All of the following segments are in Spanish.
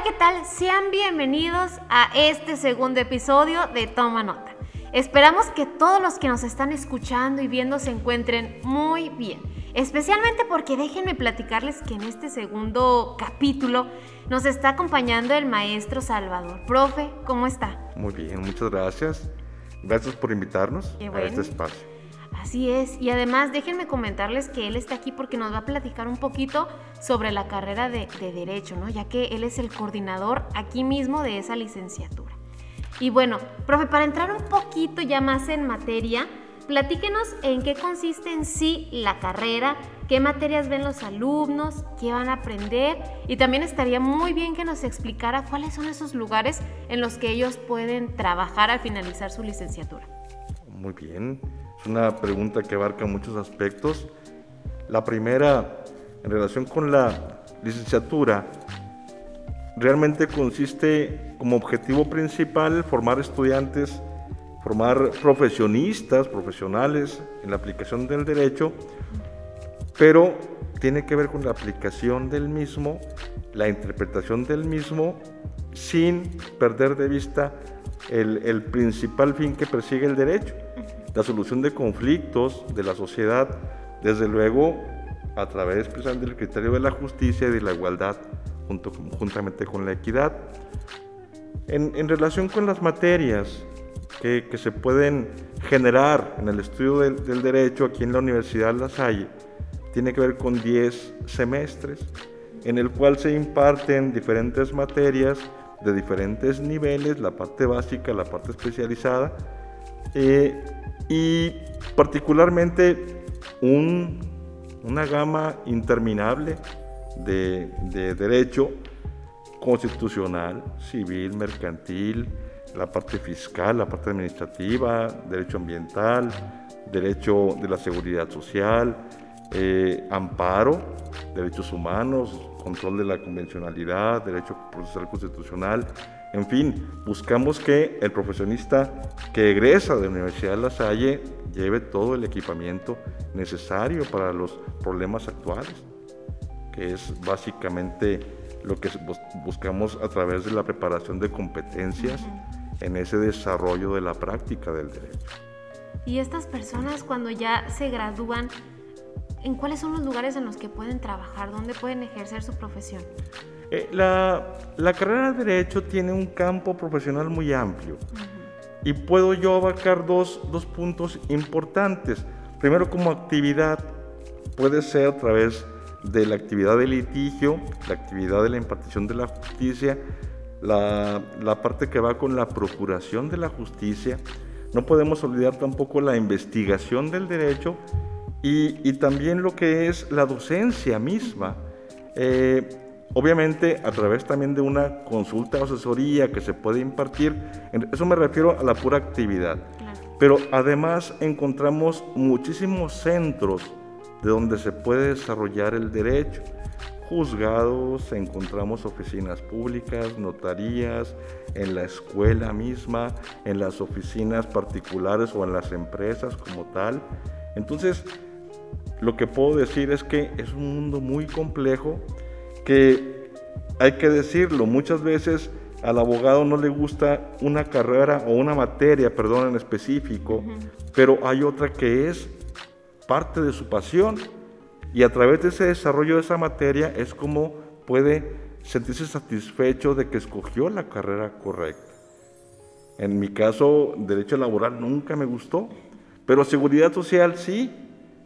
Hola, ¿qué tal? Sean bienvenidos a este segundo episodio de Toma Nota. Esperamos que todos los que nos están escuchando y viendo se encuentren muy bien. Especialmente porque déjenme platicarles que en este segundo capítulo nos está acompañando el maestro Salvador. Profe, ¿cómo está? Muy bien, muchas gracias. Gracias por invitarnos a este espacio. Así es, y además déjenme comentarles que él está aquí porque nos va a platicar un poquito sobre la carrera de, de, Derecho, ¿no? Ya que él es el coordinador aquí mismo de esa licenciatura. Y bueno, profe, para entrar un poquito ya más en materia, platíquenos en qué consiste en sí la carrera, qué materias ven los alumnos, qué van a aprender y también estaría muy bien que nos explicara cuáles son esos lugares en los que ellos pueden trabajar al finalizar su licenciatura. Muy bien. Es una pregunta que abarca muchos aspectos. La primera, en relación con la licenciatura, realmente consiste como objetivo principal formar estudiantes, formar profesionistas, profesionales en la aplicación del derecho, pero tiene que ver con la aplicación del mismo, la interpretación del mismo, sin perder de vista el, principal fin que persigue el derecho, la solución de conflictos de la sociedad, desde luego a través precisamente del criterio de la justicia y de la igualdad, junto, juntamente con la equidad. En, relación con las materias que, que, se pueden generar en el estudio del, del, derecho aquí en la Universidad La Salle, tiene que ver con 10 semestres, en el cual se imparten diferentes materias de diferentes niveles, la parte básica, la parte especializada, eh, y particularmente un, una gama interminable de, de, derecho constitucional, civil, mercantil, la parte fiscal, la parte administrativa, derecho ambiental, derecho de la seguridad social, eh, amparo, derechos humanos, control de la convencionalidad, derecho procesal constitucional, en fin, buscamos que el profesionista que egresa de la Universidad de La Salle lleve todo el equipamiento necesario para los problemas actuales, que es básicamente lo que buscamos a través de la preparación de competencias en ese desarrollo de la práctica del derecho. Y estas personas cuando ya se gradúan, ¿en cuáles son los lugares en los que pueden trabajar? ¿Dónde pueden ejercer su profesión? Eh, la, la, carrera de Derecho tiene un campo profesional muy amplio uh -huh. y puedo yo abarcar dos, dos, puntos importantes. Primero, como actividad, puede ser a través de la actividad de litigio, la actividad de la impartición de la justicia, la, la parte que va con la procuración de la justicia. No podemos olvidar tampoco la investigación del derecho y, y también lo que es la docencia misma. Eh, Obviamente a través también de una consulta o asesoría que se puede impartir, eso me refiero a la pura actividad. Claro. Pero además encontramos muchísimos centros de donde se puede desarrollar el derecho. Juzgados, encontramos oficinas públicas, notarías, en la escuela misma, en las oficinas particulares o en las empresas como tal. Entonces, lo que puedo decir es que es un mundo muy complejo que hay que decirlo, muchas veces al abogado no le gusta una carrera o una materia, perdón, en específico, uh -huh. pero hay otra que es parte de su pasión y a través de ese desarrollo de esa materia es como puede sentirse satisfecho de que escogió la carrera correcta. En mi caso, derecho laboral nunca me gustó, pero seguridad social sí,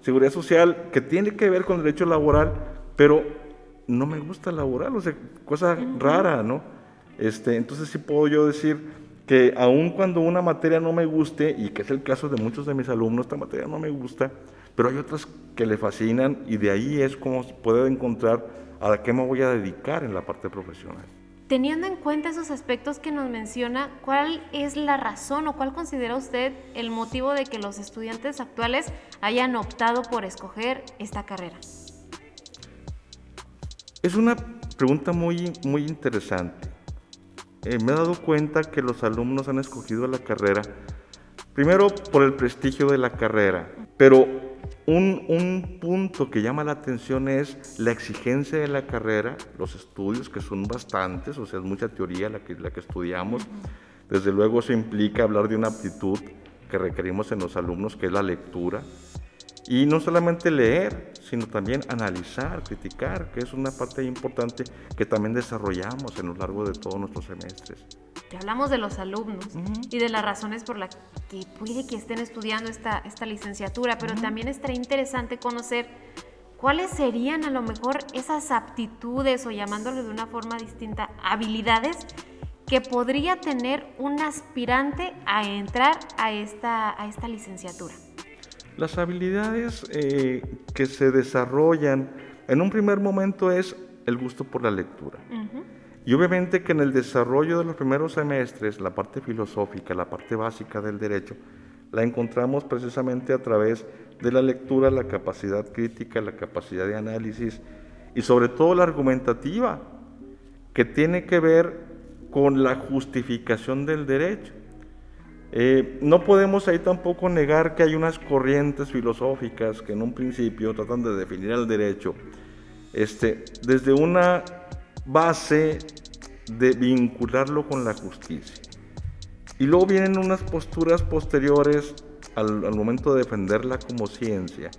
seguridad social que tiene que ver con derecho laboral, pero no me gusta laboral, o sea, cosa rara, ¿no? Este, entonces sí puedo yo decir que aun cuando una materia no me guste, y que es el caso de muchos de mis alumnos, esta materia no me gusta, pero hay otras que le fascinan y de ahí es como puede encontrar a qué me voy a dedicar en la parte profesional. Teniendo en cuenta esos aspectos que nos menciona, ¿cuál es la razón o cuál considera usted el motivo de que los estudiantes actuales hayan optado por escoger esta carrera? Es una pregunta muy, muy interesante. Eh, me he dado cuenta que los alumnos han escogido la carrera, primero por el prestigio de la carrera, pero un, un, punto que llama la atención es la exigencia de la carrera, los estudios, que son bastantes, o sea, es mucha teoría la que, la que estudiamos. Desde luego eso implica hablar de una aptitud que requerimos en los alumnos, que es la lectura. Y no solamente leer, sino también analizar, criticar, que es una parte importante que también desarrollamos en lo largo de todos nuestros semestres. Ya hablamos de los alumnos y de las razones por las que puede que estén estudiando esta, esta licenciatura, pero también estaría interesante conocer cuáles serían a lo mejor esas aptitudes o llamándolo de una forma distinta, habilidades que podría tener un aspirante a entrar a esta, a esta licenciatura. Las habilidades eh, que se desarrollan en un primer momento es el gusto por la lectura. Y obviamente que en el desarrollo de los primeros semestres, la parte filosófica, la parte básica del derecho, la encontramos precisamente a través de la lectura, la capacidad crítica, la capacidad de análisis y sobre todo la argumentativa, que tiene que ver con la justificación del derecho. Eh, no podemos ahí tampoco negar que hay unas corrientes filosóficas que en un principio tratan de definir el derecho este, desde una base de vincularlo con la justicia. Y luego vienen unas posturas posteriores al, al, momento de defenderla como ciencia,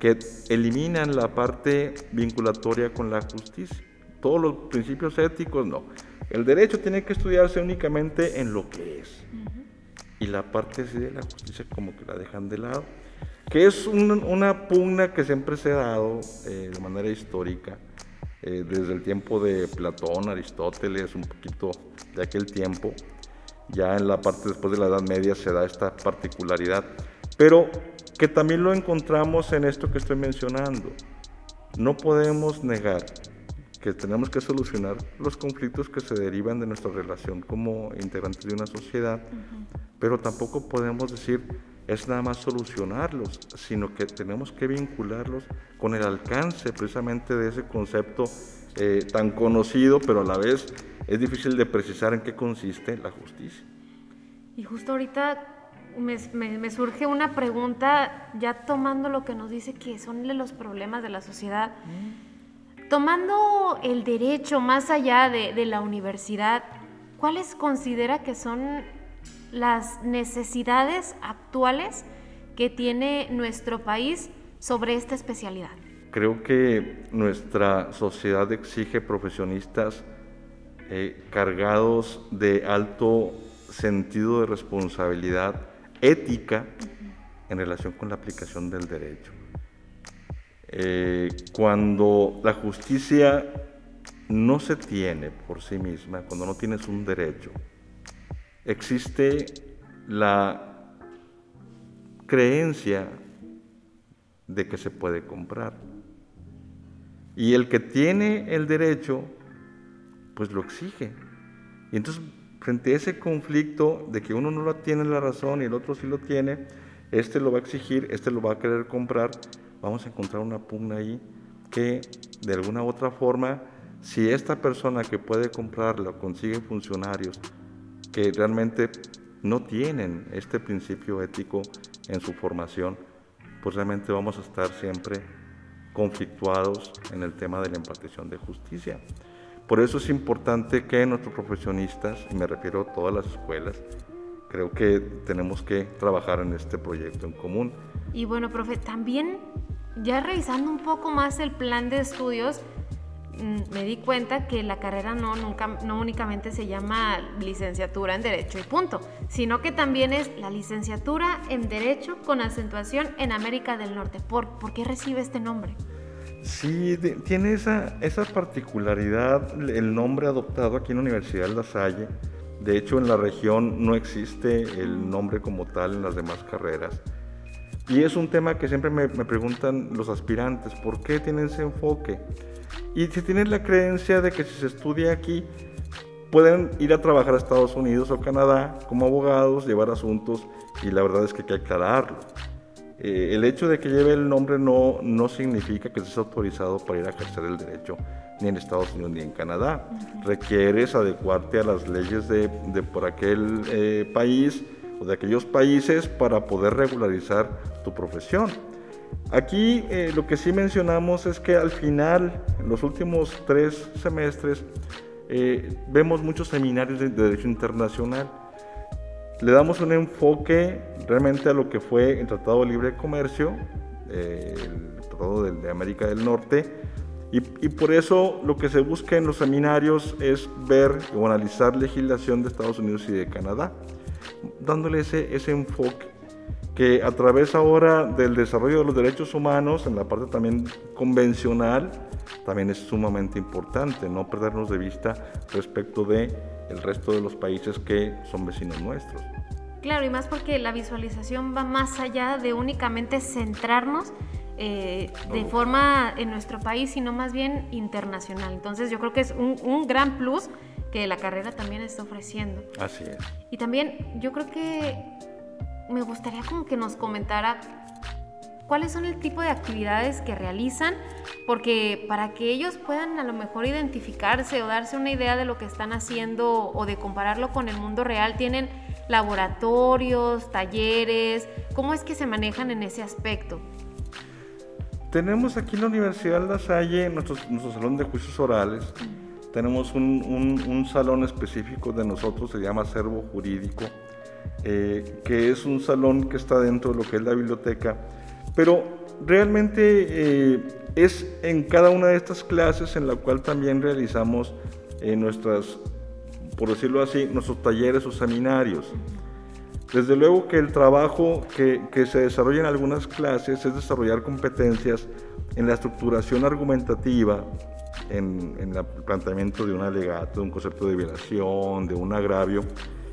que eliminan la parte vinculatoria con la justicia. Todos los principios éticos no. El derecho tiene que estudiarse únicamente en lo que es. Y la parte de la justicia como que la dejan de lado. Que es una pugna que siempre se ha dado eh, de manera histórica eh, desde el tiempo de Platón, Aristóteles, un poquito de aquel tiempo. Ya en la parte después de la Edad Media se da esta particularidad, pero que también lo encontramos en esto que estoy mencionando. No podemos negar que tenemos que solucionar los conflictos que se derivan de nuestra relación como integrantes de una sociedad, pero tampoco podemos decir es nada más solucionarlos, sino que tenemos que vincularlos con el alcance precisamente de ese concepto eh, tan conocido, pero a la vez es difícil de precisar en qué consiste la justicia. Y justo ahorita me, me, surge una pregunta, ya tomando lo que nos dice que son los problemas de la sociedad, tomando el derecho más allá de, la universidad, ¿cuáles considera que son las necesidades actuales que tiene nuestro país sobre esta especialidad? Creo que nuestra sociedad exige profesionistas eh, cargados de alto sentido de responsabilidad ética en relación con la aplicación del derecho. Eh, cuando la justicia no se tiene por sí misma, cuando no tienes un derecho, existe la creencia de que se puede comprar. Y el que tiene el derecho, pues lo exige. Y entonces, frente a ese conflicto de que uno no lo tiene la razón y el otro sí lo tiene, este lo va a exigir, este lo va a querer comprar, vamos a encontrar una pugna ahí que de alguna u otra forma, si esta persona que puede comprarlo consigue funcionarios que realmente no tienen este principio ético en su formación, pues realmente vamos a estar siempre conflictuados en el tema de la impartición de justicia. Por eso es importante que nuestros profesionistas, y me refiero a todas las escuelas, creo que tenemos que trabajar en este proyecto en común. Y bueno, profe, también ya revisando un poco más el plan de estudios, Mm, me di cuenta que la carrera no, nunca, no únicamente se llama licenciatura en Derecho y punto, sino que también es la licenciatura en Derecho con acentuación en América del Norte. ¿Por, ¿por qué recibe este nombre? Sí, tiene esa, esa particularidad el nombre adoptado aquí en la Universidad de La Salle. De hecho, en la región no existe el nombre como tal en las demás carreras. Y es un tema que siempre me, me preguntan los aspirantes, ¿por qué tienen ese enfoque? Y si tienen la creencia de que si se estudia aquí, pueden ir a trabajar a Estados Unidos o Canadá como abogados, llevar asuntos, y la verdad es que hay que aclararlo. Eh, el hecho de que lleve el nombre no, no significa que estés autorizado para ir a ejercer el derecho ni en Estados Unidos ni en Canadá. Requieres adecuarte a las leyes de, de por aquel eh, país o de aquellos países para poder regularizar tu profesión. Aquí eh, lo que sí mencionamos es que al final, en los últimos tres semestres, eh, vemos muchos seminarios de, Derecho Internacional. Le damos un enfoque realmente a lo que fue el Tratado de Libre Comercio, eh, el Tratado de, de América del Norte, y, por eso lo que se busca en los seminarios es ver o analizar legislación de Estados Unidos y de Canadá, dándole ese, ese enfoque que a través ahora del desarrollo de los derechos humanos, en la parte también convencional, también es sumamente importante no perdernos de vista respecto de el resto de los países que son vecinos nuestros. Claro, y más porque la visualización va más allá de únicamente centrarnos eh, de forma en nuestro país, sino más bien internacional. Entonces yo creo que es un, gran plus que la carrera también está ofreciendo. Así es. Y también yo creo que me gustaría como que nos comentara cuáles son el tipo de actividades que realizan, porque para que ellos puedan a lo mejor identificarse o darse una idea de lo que están haciendo o de compararlo con el mundo real, tienen laboratorios, talleres, ¿cómo es que se manejan en ese aspecto? Tenemos aquí en la Universidad La Salle nuestro, nuestro salón de juicios orales. Tenemos un, salón específico de nosotros, se llama Acervo Jurídico, eh, que es un salón que está dentro de lo que es la biblioteca. Pero realmente eh, es en cada una de estas clases en la cual también realizamos eh, nuestras, por decirlo así, nuestros talleres o seminarios. Desde luego que el trabajo que, se desarrolla en algunas clases es desarrollar competencias en la estructuración argumentativa, en, el planteamiento de un alegato, de un concepto de violación, de un agravio,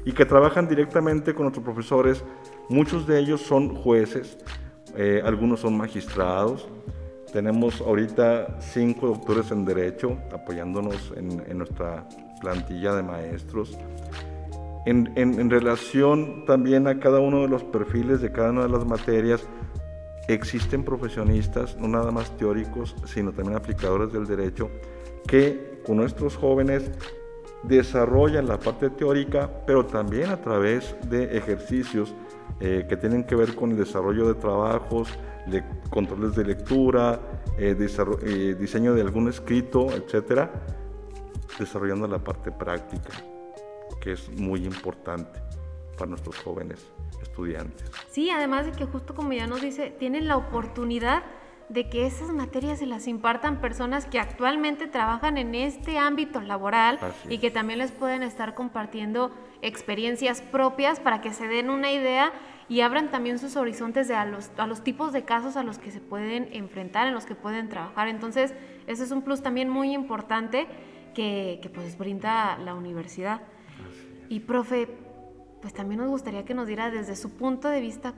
y que trabajan directamente con nuestros profesores. Muchos de ellos son jueces, eh, algunos son magistrados. Tenemos ahorita cinco doctores en Derecho apoyándonos en nuestra plantilla de maestros. En, relación también a cada uno de los perfiles de cada una de las materias, existen profesionistas, no nada más teóricos, sino también aplicadores del derecho, que con nuestros jóvenes desarrollan la parte teórica, pero también a través de ejercicios eh, que tienen que ver con el desarrollo de trabajos, de controles de lectura, eh, eh, diseño de algún escrito, etcétera, desarrollando la parte práctica que es muy importante para nuestros jóvenes estudiantes. Sí, además de que justo como ya nos dice, tienen la oportunidad de que esas materias se las impartan personas que actualmente trabajan en este ámbito laboral y que también les pueden estar compartiendo experiencias propias para que se den una idea y abran también sus horizontes de a los, a los tipos de casos a los que se pueden enfrentar, en los que pueden trabajar. Entonces, ese es un plus también muy importante que, que pues brinda la universidad. Y profe, pues también nos gustaría que nos diera desde su punto de vista,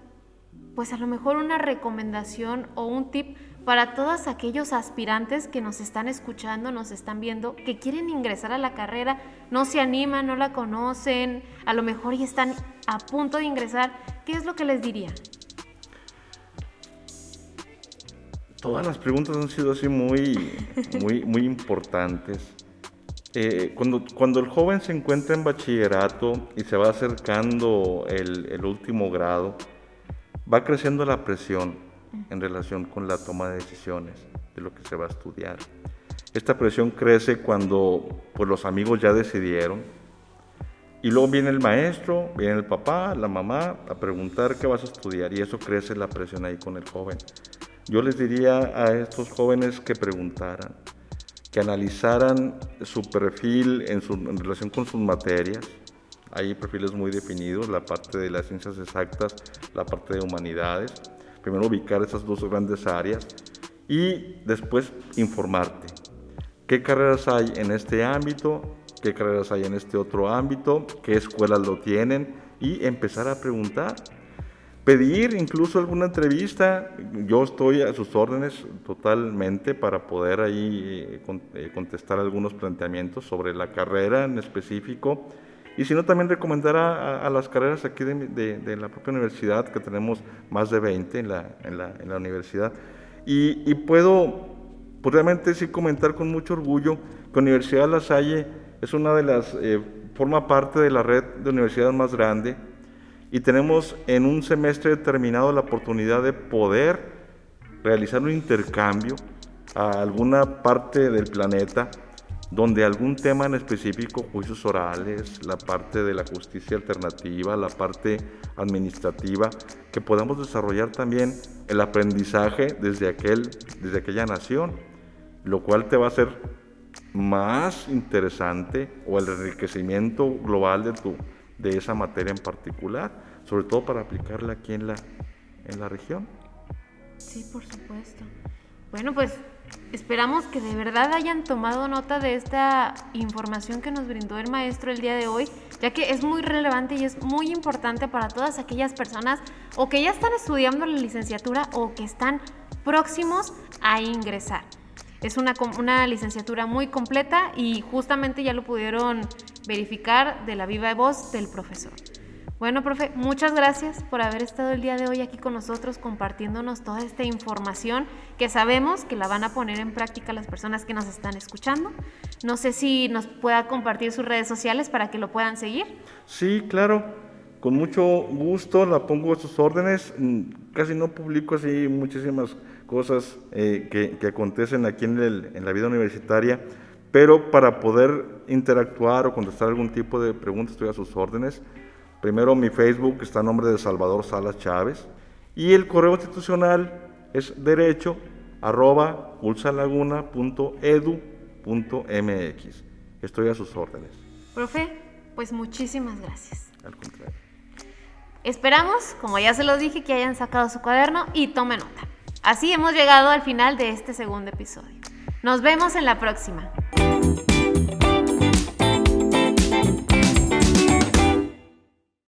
pues a lo mejor una recomendación o un tip para todos aquellos aspirantes que nos están escuchando, nos están viendo, que quieren ingresar a la carrera, no se animan, no la conocen, a lo mejor ya están a punto de ingresar, ¿qué es lo que les diría? Todas las preguntas han sido así muy, muy, muy importantes. Cuando, cuando el joven se encuentra en bachillerato y se va acercando el, último grado, va creciendo la presión en relación con la toma de decisiones de lo que se va a estudiar. Esta presión crece cuando pues, los amigos ya decidieron y luego viene el maestro, viene el papá, la mamá a preguntar qué vas a estudiar y eso crece la presión ahí con el joven. Yo les diría a estos jóvenes que preguntaran, que analizaran su perfil en, su, relación con sus materias. Hay perfiles muy definidos, la parte de las ciencias exactas, la parte de humanidades. Primero ubicar esas dos grandes áreas y después informarte. ¿Qué carreras hay en este ámbito? ¿Qué carreras hay en este otro ámbito? ¿Qué escuelas lo tienen? Y empezar a preguntar pedir incluso alguna entrevista. Yo estoy a sus órdenes totalmente para poder ahí eh, eh, contestar algunos planteamientos sobre la carrera en específico. Y si no, también recomendar a, las carreras aquí de, la propia universidad, que tenemos más de 20 en la, en la, en la universidad. Y, puedo pues realmente sí comentar con mucho orgullo que Universidad La Salle es una de las, eh, forma parte de la red de universidades más grande y tenemos en un semestre determinado la oportunidad de poder realizar un intercambio a alguna parte del planeta donde algún tema en específico, juicios orales, la parte de la justicia alternativa, la parte administrativa, que podamos desarrollar también el aprendizaje desde, aquel, desde aquella nación, lo cual te va a hacer más interesante o el enriquecimiento global de, tu, de esa materia en particular, sobre todo para aplicarla aquí en la, en la región. Sí, por supuesto. Bueno, pues esperamos que de verdad hayan tomado nota de esta información que nos brindó el maestro el día de hoy, ya que es muy relevante y es muy importante para todas aquellas personas o que ya están estudiando la licenciatura o que están próximos a ingresar. Es una, una licenciatura muy completa y justamente ya lo pudieron verificar de la viva voz del profesor. Bueno, profe, muchas gracias por haber estado el día de hoy aquí con nosotros compartiéndonos toda esta información que sabemos que la van a poner en práctica las personas que nos están escuchando. No sé si nos pueda compartir sus redes sociales para que lo puedan seguir. Sí, claro, con mucho gusto la pongo a sus órdenes. Mm, casi no publico así muchísimas cosas eh, que, acontecen aquí en, en la vida universitaria, pero para poder interactuar o contestar algún tipo de pregunta estoy a sus órdenes. Primero mi Facebook está a nombre de Salvador Salas Chávez y el correo institucional es derecho arroba ulsalaguna.edu.mx. Estoy a sus órdenes. Profe, pues muchísimas gracias. Al contrario. Esperamos, como ya se lo dije, que hayan sacado su cuaderno y tomen nota. Así hemos llegado al final de este segundo episodio. Nos vemos en la próxima.